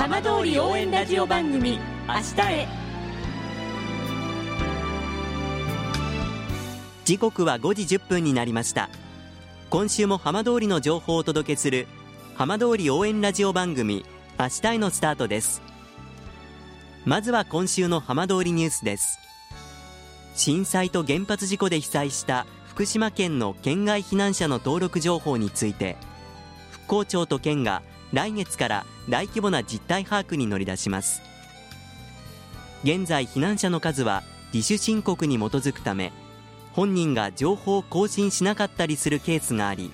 浜通り応援ラジオ番組明日へ。時刻は5時1分になりました。今週も浜通りの情報をお届けする浜通り応援ラジオ番組明日へのスタートです。まずは今週の浜通りニュースです。震災と原発事故で被災した福島県の県外避難者の登録情報について復興庁と県が来月から大規模な実態把握に乗り出します。現在避難者の数は自主申告に基づくため本人が情報を更新しなかったりするケースがあり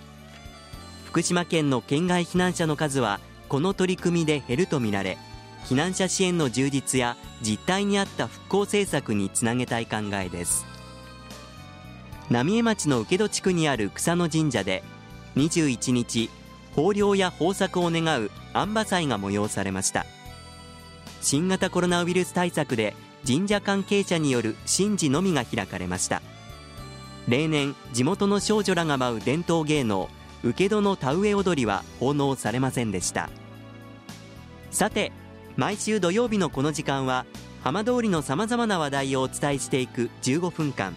福島県の県外避難者の数はこの取り組みで減るとみられ避難者支援の充実や実態に合った復興政策につなげたい考えです。浪江町の請戸地区にある草野神社で21日豊漁や豊作を願う安馬祭が催されました。新型コロナウイルス対策で神社関係者による神事のみが開かれました。例年地元の少女らが舞う伝統芸能請戸の田植え踊りは奉納されませんでした。さて毎週土曜日のこの時間は浜通りのさまざまな話題をお伝えしていく15分間。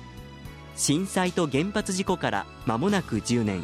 震災と原発事故から間もなく10年。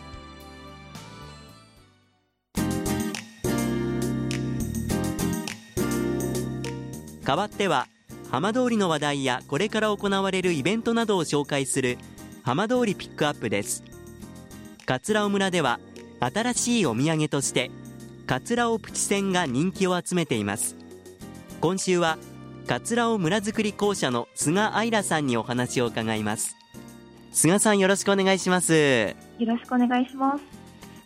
代わっては浜通りの話題やこれから行われるイベントなどを紹介する浜通りピックアップです。桂尾村では新しいお土産として桂尾プチ船が人気を集めています。今週は桂尾村づくり公社の菅愛良さんにお話を伺います。菅さんよろしくお願いします。よろしくお願いします。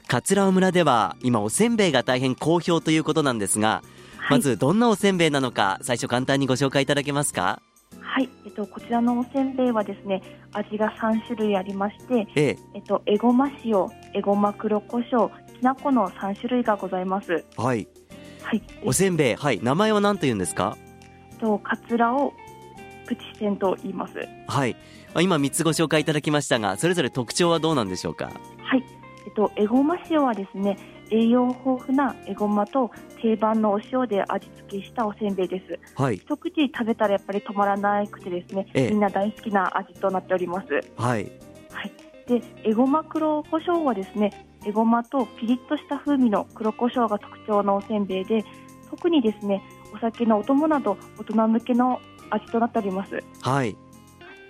桂尾村では今おせんべいが大変好評ということなんですが、はい、まずどんなおせんべいなのか最初簡単にご紹介いただけますか？はい、えっと、こちらのおせんべいはですね味が3種類ありまして、えええっと、えごま塩、えごま黒胡椒、きな粉の3種類がございます。はい。はい。おせんべい、はい、名前は何と言うんですか？と、かつらをプチセンと言います。はい。今3つご紹介いただきましたが、それぞれ特徴はどうなんでしょうか？はい。と、えごま塩はですね、栄養豊富なえごまと定番のお塩で味付けしたおせんべいです。はい。一口食べたらやっぱり止まらなくてですね、ええ、みんな大好きな味となっております。はい。はい。で、えごま黒胡椒はですね、えごまとピリッとした風味の黒胡椒が特徴のおせんべいで、特にですね、お酒のお供など大人向けの味となっております。はい。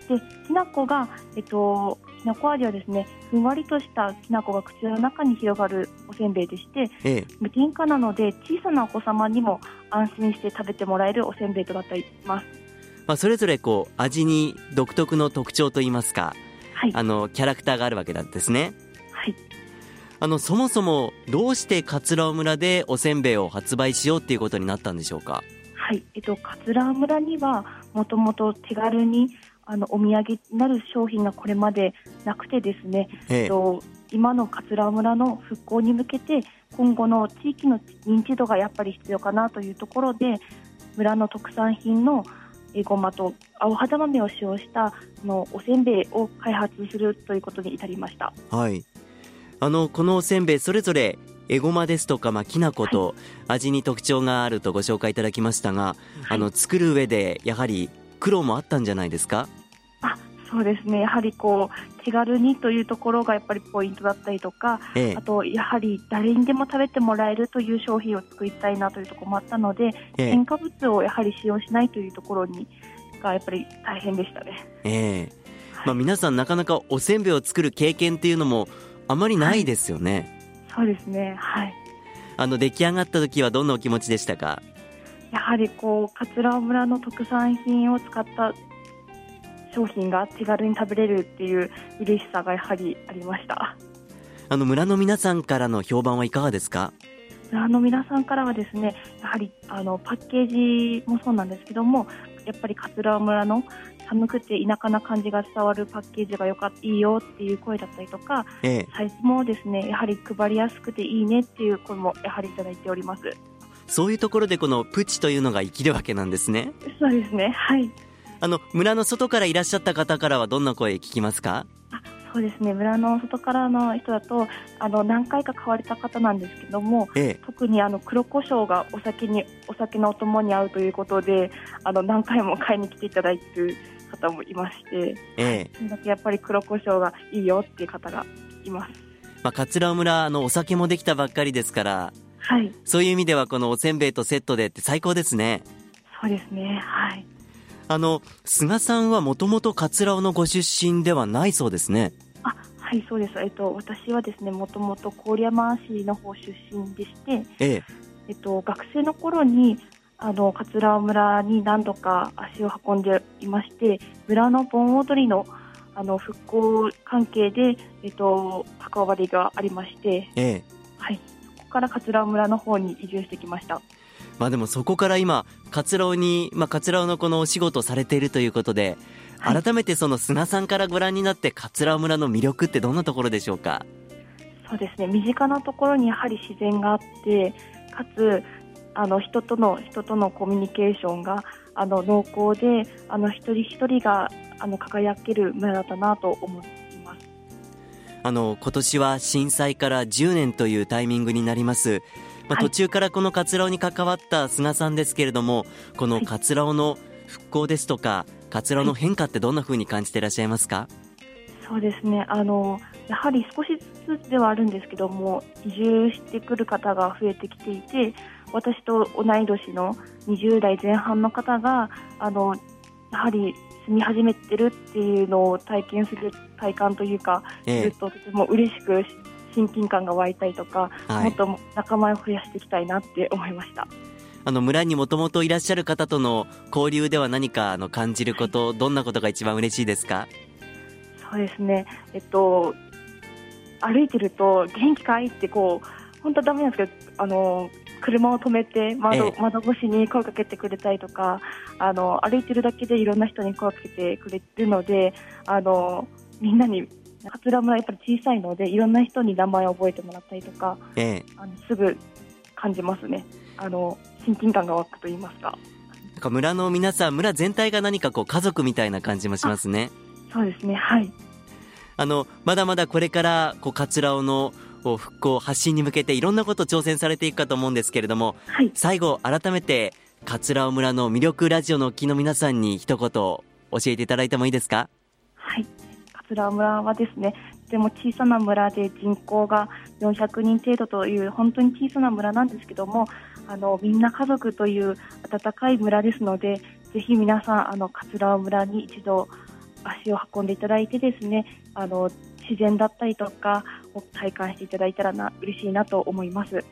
で、きな粉がえっときなこ味はですねふんわりとしたきな粉が口の中に広がるおせんべいでして、ええ、無添加なので小さなお子様にも安心して食べてもらえるおせんべいとなっています。まあ、それぞれこう味に独特の特徴といいますか、はい、あのキャラクターがあるわけなんですね。はい。あのそもそもどうして桂尾村でおせんべいを発売しようっていうことになったんでしょうか？はい、えっと桂尾村にはもともと手軽にあのお土産になる商品がこれまでなくてですね、ええと今の桂村の復興に向けて今後の地域の認知度がやっぱり必要かなというところで村の特産品のえごまと青肌豆を使用したのおせんべいを開発するということに至りました。はい。あのこのおせんべいそれぞれえごまですとか、まあ、きな粉と味に特徴があるとご紹介いただきましたが、はい、あの作る上でやはり苦労もあったんじゃないですか？あそうですね。やはりこう手軽にというところがやっぱりポイントだったりとか、ええ、あとやはり誰にでも食べてもらえるという商品を作りたいなというところもあったので、え、添加物をやはり使用しないというところにがやっぱり大変でしたね。ええ。まあ、皆さんなかなかおせんべいを作る経験っていうのもあまりないですよね。はい、そうですね。はい。あの出来上がった時はどんなお気持ちでしたか？やはりこう桂村の特産品を使った商品が手軽に食べれるっていう嬉しさがやはりありました。あの村の皆さんからの評判はいかがですか？村の皆さんからはですねやはりあのパッケージもそうなんですけどもやっぱり桂村の寒くて田舎な感じが伝わるパッケージがよかいいよっていう声だったりとか、ええ、サイズもですねやはり配りやすくていいねっていう声もやはりいただいておりますそういうところでこのプチというのが生きるわけなんですね。そうですね。はい。あの村の外からいらっしゃった方からはどんな声聞きますか？そうですね。村の外からの人だとあの何回か買われた方なんですけども、ええ、特にあの黒胡椒がお酒にお酒のお供に合うということであの何回も買いに来ていただいている方もいまして、ええ、やっぱり黒胡椒がいいよっていう方がいます。まあ、桂村あのお酒もできたばっかりですから、はい、そういう意味ではこのおせんべいとセットでって最高ですね。そうですね。はい。あの菅さんはもともと桂尾のご出身ではないそうですね。あはいそうです、えっと、私はですねもともと郡山市の方出身でして、ええ。えっと、学生の頃にあの桂村に何度か足を運んでいまして村の盆踊りのあの復興関係で、えっと、関わりがありまして、ええ。はい、から桂村の方に移住してきました。まあでもそこから今桂尾に、まあ、桂尾のこのお仕事をされているということで、はい、改めてその菅さんからご覧になって桂尾村の魅力ってどんなところでしょうか？そうですね。身近なところにやはり自然があってかつあの人との人とのコミュニケーションがあの濃厚であの一人一人があの輝ける村だったなと思いますあの今年は震災から10年というタイミングになります。まあ、途中からこの桂尾に関わった菅さんですけれども、この桂尾の復興ですとか桂尾の変化ってどんなふうに感じていらっしゃいますか、そうですね。あのやはり少しずつではあるんですけども移住してくる方が増えてきていて私と同い年の20代前半の方があのやはり住み始めてるっていうのを体験する体感というか、ええ、ずっととても嬉しく親近感が湧いたりとか、はい、もっと仲間を増やしていきたいなって思いました。あの村にもともといらっしゃる方との交流では何かあの感じること、はい、どんなことが一番嬉しいですか？そうですね、えっと、歩いてると元気かいってこう本当はだめなんですけどあの車を止めて窓,、窓越しに声かけてくれたりとかあの歩いてるだけでいろんな人に声かけてくれるのであのみんなに桂村やっぱり小さいのでいろんな人に名前を覚えてもらったりとか、ええ、あのすぐ感じますね。あの親近感が湧くと言いますか。なんか村の皆さん村全体が何かこう家族みたいな感じもしますね。そうですね。はい。あのまだまだこれからこう桂尾の復興発信に向けていろんなこと挑戦されていくかと思うんですけれども、はい、最後改めて桂尾村の魅力ラジオのお聞きの皆さんに一言教えていただいてもいいですか？はい。桂村はですねとても小さな村で人口が400人程度という本当に小さな村なんですけどもあのみんな家族という温かい村ですのでぜひ皆さんあの桂村に一度足を運んでいただいてですねあの自然だったりとかを体感していただいたらな嬉しいなと思います。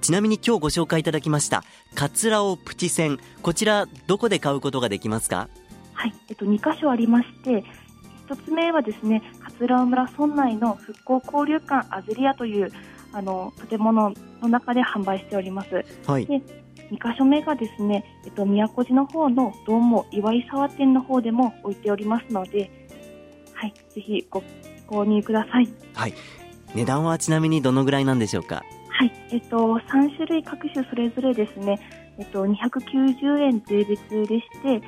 ちなみに今日ご紹介いただきました桂尾プチ船。こちらどこで買うことができますか？はい、えっと、2箇所ありまして1つ目はですね桂尾村村内の復興交流館アゼリアというあの建物の中で販売しております。はい、で2箇所目がですね、えっと、宮古寺の方のどうも岩井沢店の方でも置いておりますので、はい、ぜひご購入ください。はい、値段はちなみにどのぐらいなんでしょうか？はい、えっと、3種類各種それぞれですね、えっと、290円税別でして、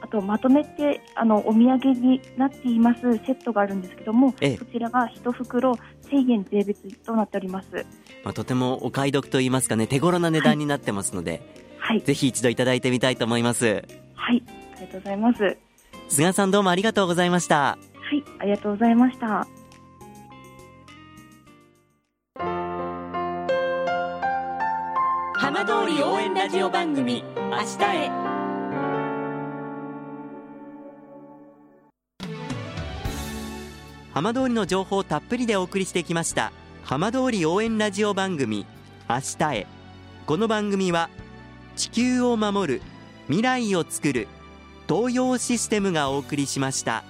あとまとめてあのお土産になっていますセットがあるんですけども、ええ、こちらが1袋1000円税別となっております、まあ、とてもお買い得といいますかね手頃な値段になってますので、はい、ぜひ一度いただいてみたいと思います。はいありがとうございます。菅さんどうもありがとうございましたはいありがとうございました。浜通り応援ラジオ番組明日へ。浜通りの情報をたっぷりでお送りしてきました浜通り応援ラジオ番組明日へ。この番組は地球を守る未来をつくる東洋システムがお送りしました。